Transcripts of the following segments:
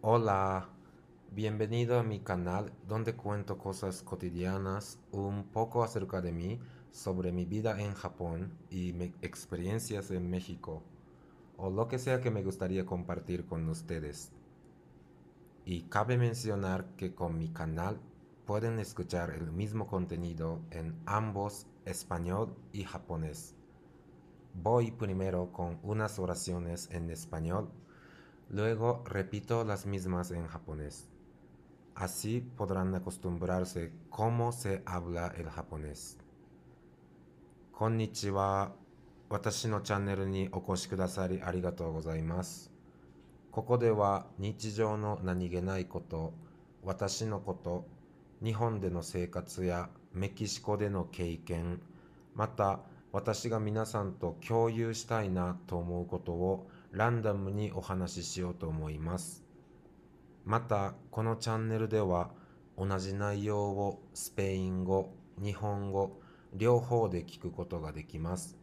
Hola, bienvenido a mi canal donde cuento cosas cotidianas, un poco acerca de mí, sobre mi vida en Japón y mi experiencias en México, o lo que sea que me gustaría compartir con ustedes. Y cabe mencionar que con mi canal pueden escuchar el mismo contenido en ambos español y japonés. Voy primero con unas oraciones en español, luego repito las mismas en japonés. Así podrán acostumbrarse cómo se habla el japonés. こんにちは。私のチャンネルにお越しくださりありがとうございます。ここでは日常の何気ないこと、私のこと、日本での生活やメキシコでの経験、また私が皆さんと共有したいなと思うことをランダムにお話ししようと思います。またこのチャンネルでは同じ内容をスペイン語、日本語、両方で聞くことができます。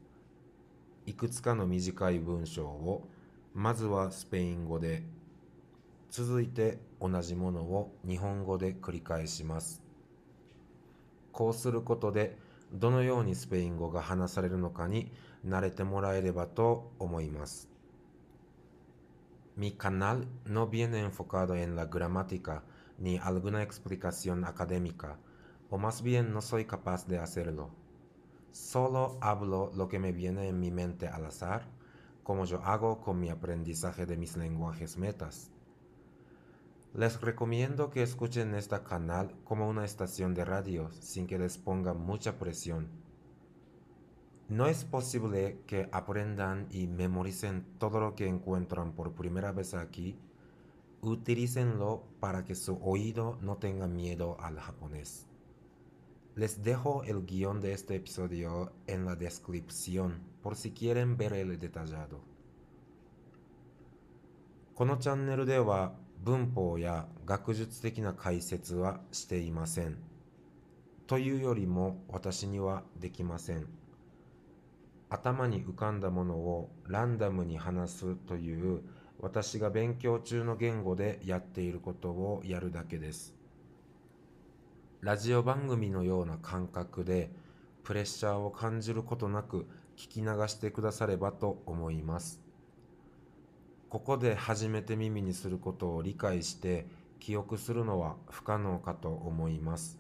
いくつかの短い文章をまずはスペイン語で、続いて同じものを日本語で繰り返します。こうすることでどのようにスペイン語が話されるのかに慣れてもらえればと思います。Mi canal no viene enfocado en la gramática ni alguna explicación académica, o más bien no soy capaz de hacerlo. Solo hablo lo que me viene en mi mente al azar, como yo hago con mi aprendizaje de mis lenguajes metas. Les recomiendo que escuchen este canal como una estación de radio sin que les ponga mucha presión. No es posible que aprendan y memoricen todo lo que encuentran por primera vez aquí. Utilícenlo para que su oído no tenga miedo al japonés. Les dejo el guión de este episodio en la descripción por si quieren ver el detallado. このチャンネルでは文法や学術的な解説はしていません。というよりも私にはできません。頭に浮かんだものをランダムに話すという私が勉強中の言語でやっていることをやるだけです。ラジオ番組のような感覚でプレッシャーを感じることなく聞き流してくださればと思います。ここで初めて耳にすることを理解して記憶するのは不可能かと思います。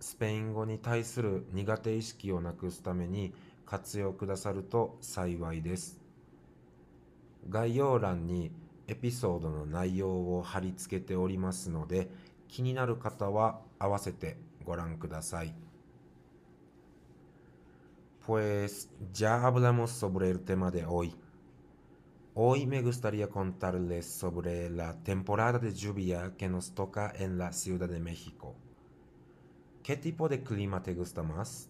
スペイン語に対する苦手意識をなくすために活用くださると幸いです。概要欄にエピソードの内容を貼り付けておりますので気になる方は合わせてご覧ください。Pues ya hablamos sobre el tema de hoy. Hoy me gustaría contarles sobre la temporada de lluvia que nos toca en la Ciudad de México. ¿Qué tipo de clima te gusta más?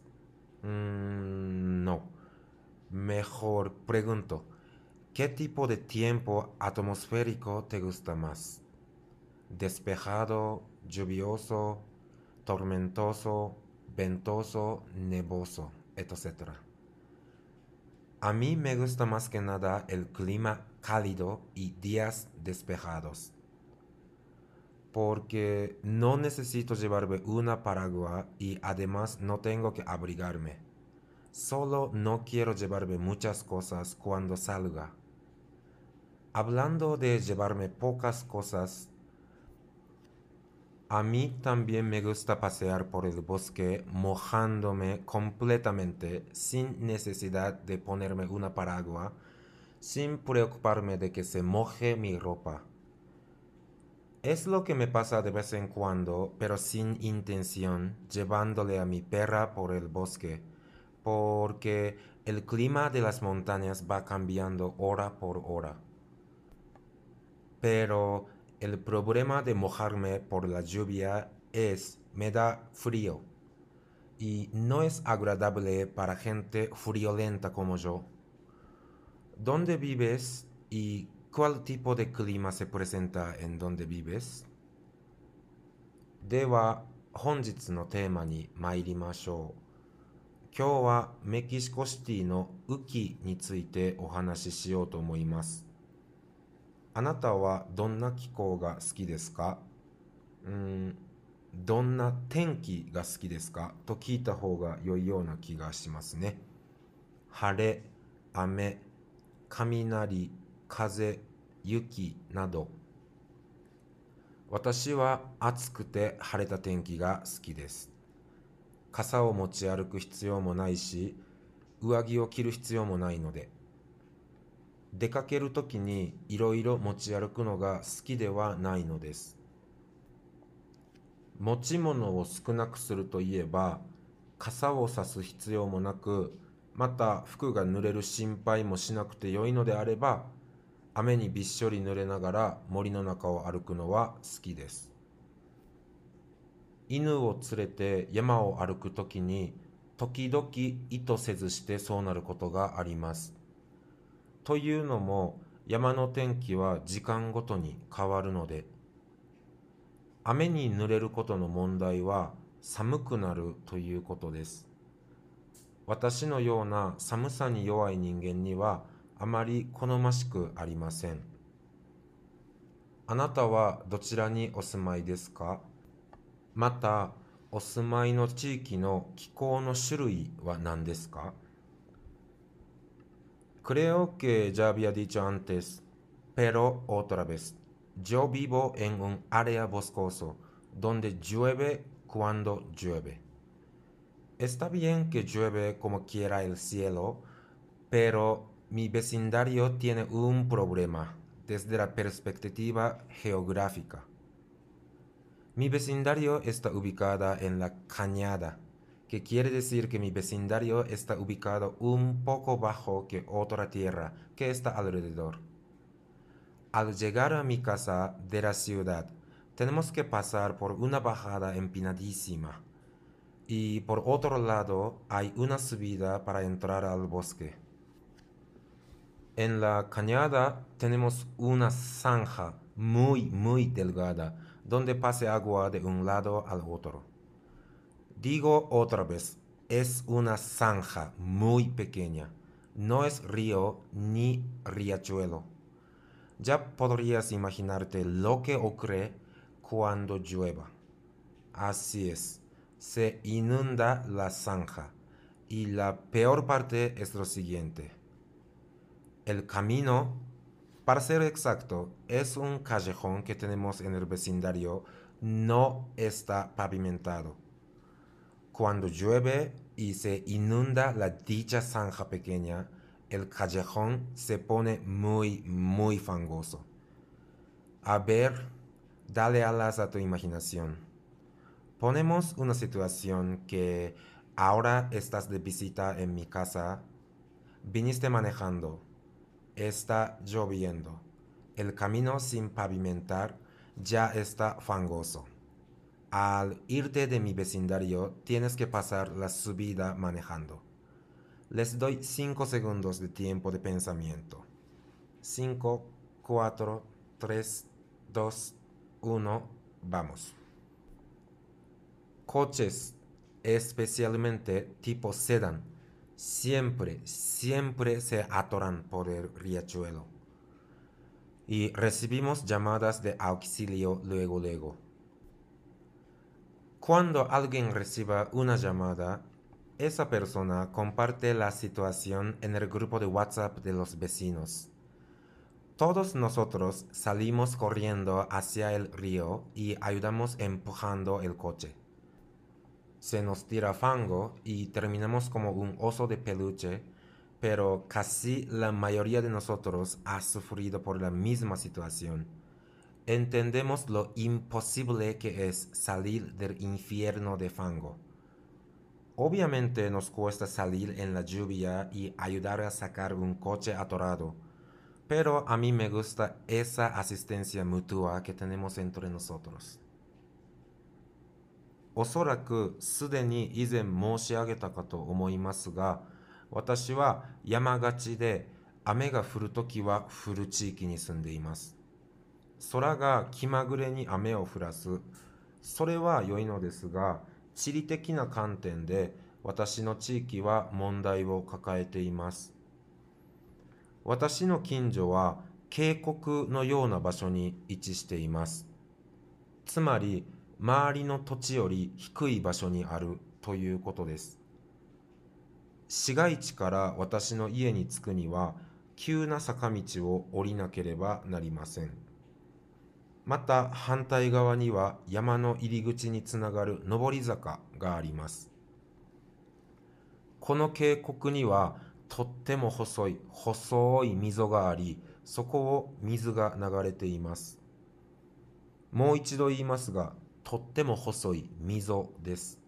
Mm, no. Mejor pregunto, ¿qué tipo de tiempo atmosférico te gusta más? ¿Despejado, lluvioso, tormentoso, ventoso, nevoso, etc.? A mí me gusta más que nada el clima cálido y días despejados. Porque no necesito llevarme una paraguas y además no tengo que abrigarme. Solo no quiero llevarme muchas cosas cuando salga. Hablando de llevarme pocas cosas, a mí también me gusta pasear por el bosque mojándome completamente sin necesidad de ponerme una paraguas, sin preocuparme de que se moje mi ropa. Es lo que me pasa de vez en cuando, pero sin intención, llevándole a mi perra por el bosque, porque el clima de las montañas va cambiando hora por hora. Pero el problema de mojarme por la lluvia es me da frío y no es agradable para gente friolenta como yo. ¿Dónde vives y cuál tipo de clima se presenta en donde vives? では本日のテーマに参りましょう。今日はメキシコシティの雨季についてお話ししようと思います。あなたはどんな気候が好きですかうんどんな天気が好きですかと聞いた方が良いような気がしますね。晴れ、雨、雷、風、雪など。私は暑くて晴れた天気が好きです。傘を持ち歩く必要もないし、上着を着る必要もないので。出かけるときにいろいろ持ち歩くのが好きではないのです。持ち物を少なくするといえば傘を差す必要もなくまた服が濡れる心配もしなくてよいのであれば雨にびっしょり濡れながら森の中を歩くのは好きです犬を連れて山を歩くときに時々意図せずしてそうなることがありますというのも山の天気は時間ごとに変わるので雨に濡れることの問題は寒くなるということです。私のような寒さに弱い人間にはあまり好ましくありません。あなたはどちらにお住まいですかまた、お住まいの地域の気候の種類は何ですか Creo que ya había dicho antes, pero otra vez. Yo vivo en un área boscoso donde llueve cuando llueve. Está bien que llueve como quiera el cielo, pero mi vecindario tiene un problema desde la perspectiva geográfica. Mi vecindario está ubicada en la cañada, que quiere decir que mi vecindario está ubicado un poco bajo que otra tierra que está alrededor. Al llegar a mi casa de la ciudad, tenemos que pasar por una bajada empinadísima. Y por otro lado hay una subida para entrar al bosque. En la cañada tenemos una zanja muy, muy delgada donde pase agua de un lado al otro. Digo otra vez, es una zanja muy pequeña. No es río ni riachuelo. Ya podrías imaginarte lo que ocurre cuando llueva. Así es, se inunda la zanja y la peor parte es lo siguiente. El camino, para ser exacto, es un callejón que tenemos en el vecindario, no está pavimentado. Cuando llueve y se inunda la dicha zanja pequeña, el callejón se pone muy, muy fangoso. A ver, dale alas a tu imaginación. Ponemos una situación que ahora estás de visita en mi casa, viniste manejando, está lloviendo, el camino sin pavimentar ya está fangoso. Al irte de mi vecindario tienes que pasar la subida manejando. Les doy 5 segundos de tiempo de pensamiento. 5, 4, 3, 2, 1, vamos. Coches, especialmente tipo sedán, siempre, siempre se atoran por el riachuelo. Y recibimos llamadas de auxilio luego, luego. Cuando alguien reciba una llamada, esa persona comparte la situación en el grupo de WhatsApp de los vecinos. Todos nosotros salimos corriendo hacia el río y ayudamos empujando el coche. Se nos tira fango y terminamos como un oso de peluche, pero casi la mayoría de nosotros ha sufrido por la misma situación. Entendemos lo imposible que es salir del infierno de fango. Obviamente nos cuesta salir en la lluvia y ayudar a sacar un coche atorado, pero a mí me gusta esa asistencia mutua que tenemos entre nosotros. おそらくすでに以前申し上げたかと思いますが、私は山がちで雨が降るときは降る地域に住んでいます。空が気まぐれに雨を降らす、それは良いのですが、地理的な観点で私の地域は問題を抱えています。私の近所は渓谷のような場所に位置しています。つまり、周りの土地より低い場所にあるということです。市街地から私の家に着くには、急な坂道を降りなければなりません。また反対側には山の入り口につながる上り坂があります。この渓谷にはとっても細い細い溝があり、そこを水が流れています。もう一度言いますが、とっても細い溝です。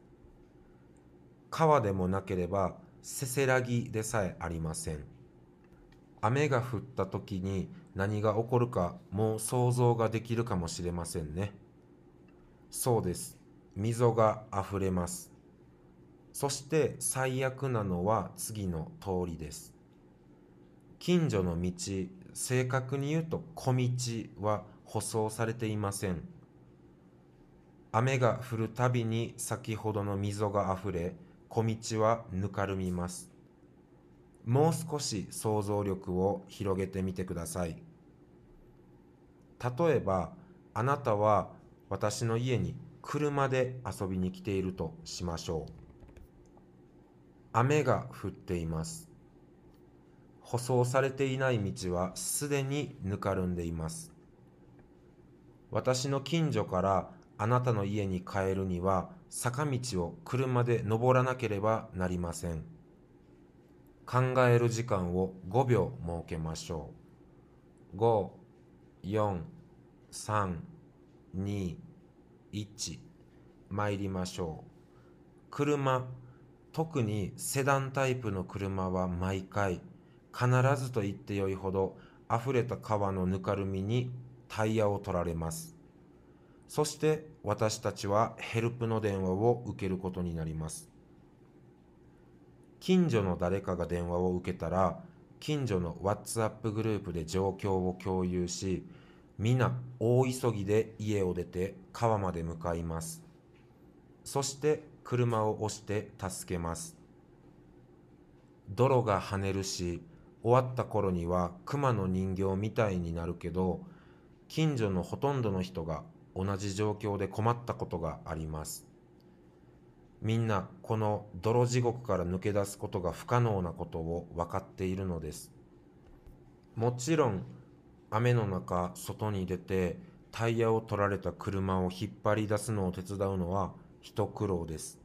川でもなければせせらぎでさえありません。雨が降った時に何が起こるかもう想像ができるかもしれませんね。そうです。溝があふれます。そして最悪なのは次の通りです。近所の道、正確に言うと小道は舗装されていません。雨が降るたびに先ほどの溝があふれ、小道はぬかるみます。もう少し想像力を広げてみてください。例えば、あなたは私の家に車で遊びに来ているとしましょう。雨が降っています。舗装されていない道はすでにぬかるんでいます。私の近所からあなたの家に帰るには坂道を車で登らなければなりません。考える時間を5秒設けましょう。5、4、3、2、1、参りましょう。車、特にセダンタイプの車は毎回、必ずと言ってよいほど溢れた川のぬかるみにタイヤを取られます。そして私たちはヘルプの電話を受けることになります。近所の誰かが電話を受けたら、近所の WhatsApp グループで状況を共有し、皆大急ぎで家を出て川まで向かいます。そして車を押して助けます。泥が跳ねるし、終わった頃には熊の人形みたいになるけど、近所のほとんどの人が同じ状況で困ったことがあります。みんなこの泥地獄から抜け出すことが不可能なことを分かっているのです。もちろん雨の中外に出てタイヤを取られた車を引っ張り出すのを手伝うのは一苦労です。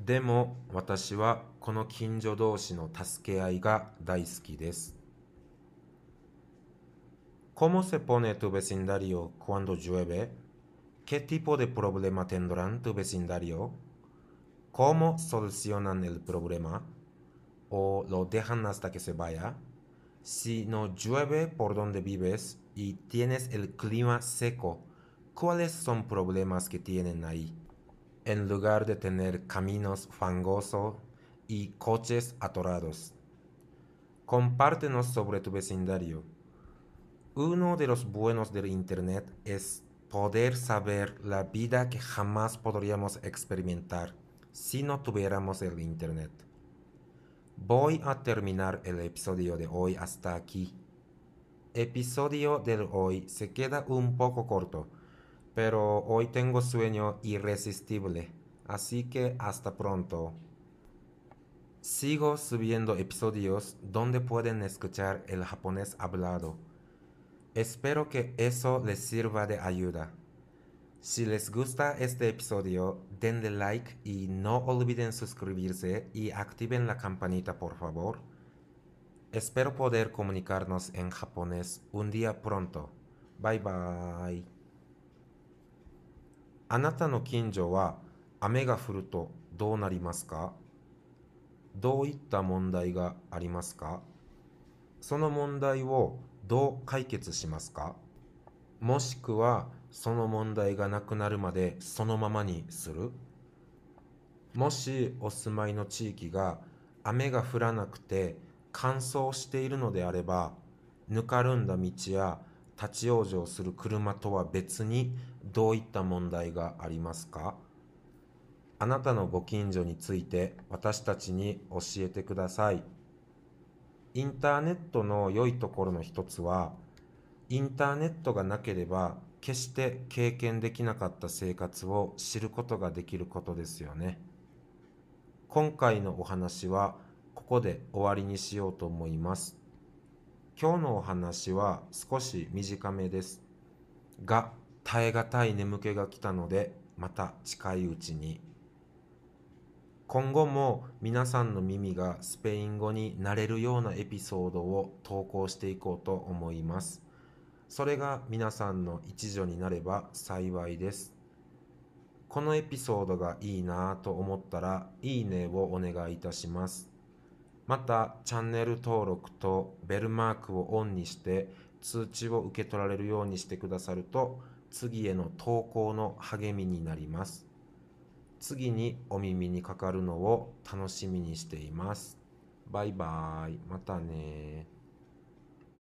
でも私はこの近所同士の助け合いが大好きです。¿Cómo se pone tu vecindario cuando llueve? ¿Qué tipo de problema tendrán tu vecindario? ¿Cómo solucionan el problema? ¿O lo dejan hasta que se vaya? Si no llueve por donde vives y tienes el clima seco, ¿cuáles son problemas que tienen ahí? En lugar de tener caminos fangosos y coches atorados. Compártenos sobre tu vecindario. Uno de los buenos del Internet es poder saber la vida que jamás podríamos experimentar si no tuviéramos el Internet. Voy a terminar el episodio de hoy hasta aquí. Episodio del hoy se queda un poco corto, pero hoy tengo sueño irresistible, así que hasta pronto. Sigo subiendo episodios donde pueden escuchar el japonés hablado Espero que eso les sirva de ayuda. Si les gusta este episodio, denle like y no olviden suscribirse y activen la campanita por favor. Espero poder comunicarnos en japonés un día pronto. Bye bye. あなたの近所は雨が降るとどうなりますかどういった問題がありますかその問題を どう解決しますか？もしくはその問題がなくなるまでそのままにする？もしお住まいの地域が雨が降らなくて乾燥しているのであればぬかるんだ道や立ち往生する車とは別にどういった問題がありますか？あなたのご近所について私たちに教えてください。インターネットの良いところの一つは、インターネットがなければ決して経験できなかった生活を知ることができることですよね。今回のお話はここで終わりにしようと思います。今日のお話は少し短めです。が、耐え難い眠気が来たので、また近いうちに。今後も皆さんの耳がスペイン語になれるようなエピソードを投稿していこうと思います。それが皆さんの一助になれば幸いです。このエピソードがいいなぁと思ったら、いいねをお願いいたします。また、チャンネル登録とベルマークをオンにして通知を受け取られるようにしてくださると、次への投稿の励みになります。次にお耳にかかるのを楽しみにしています。バイバーイ。またね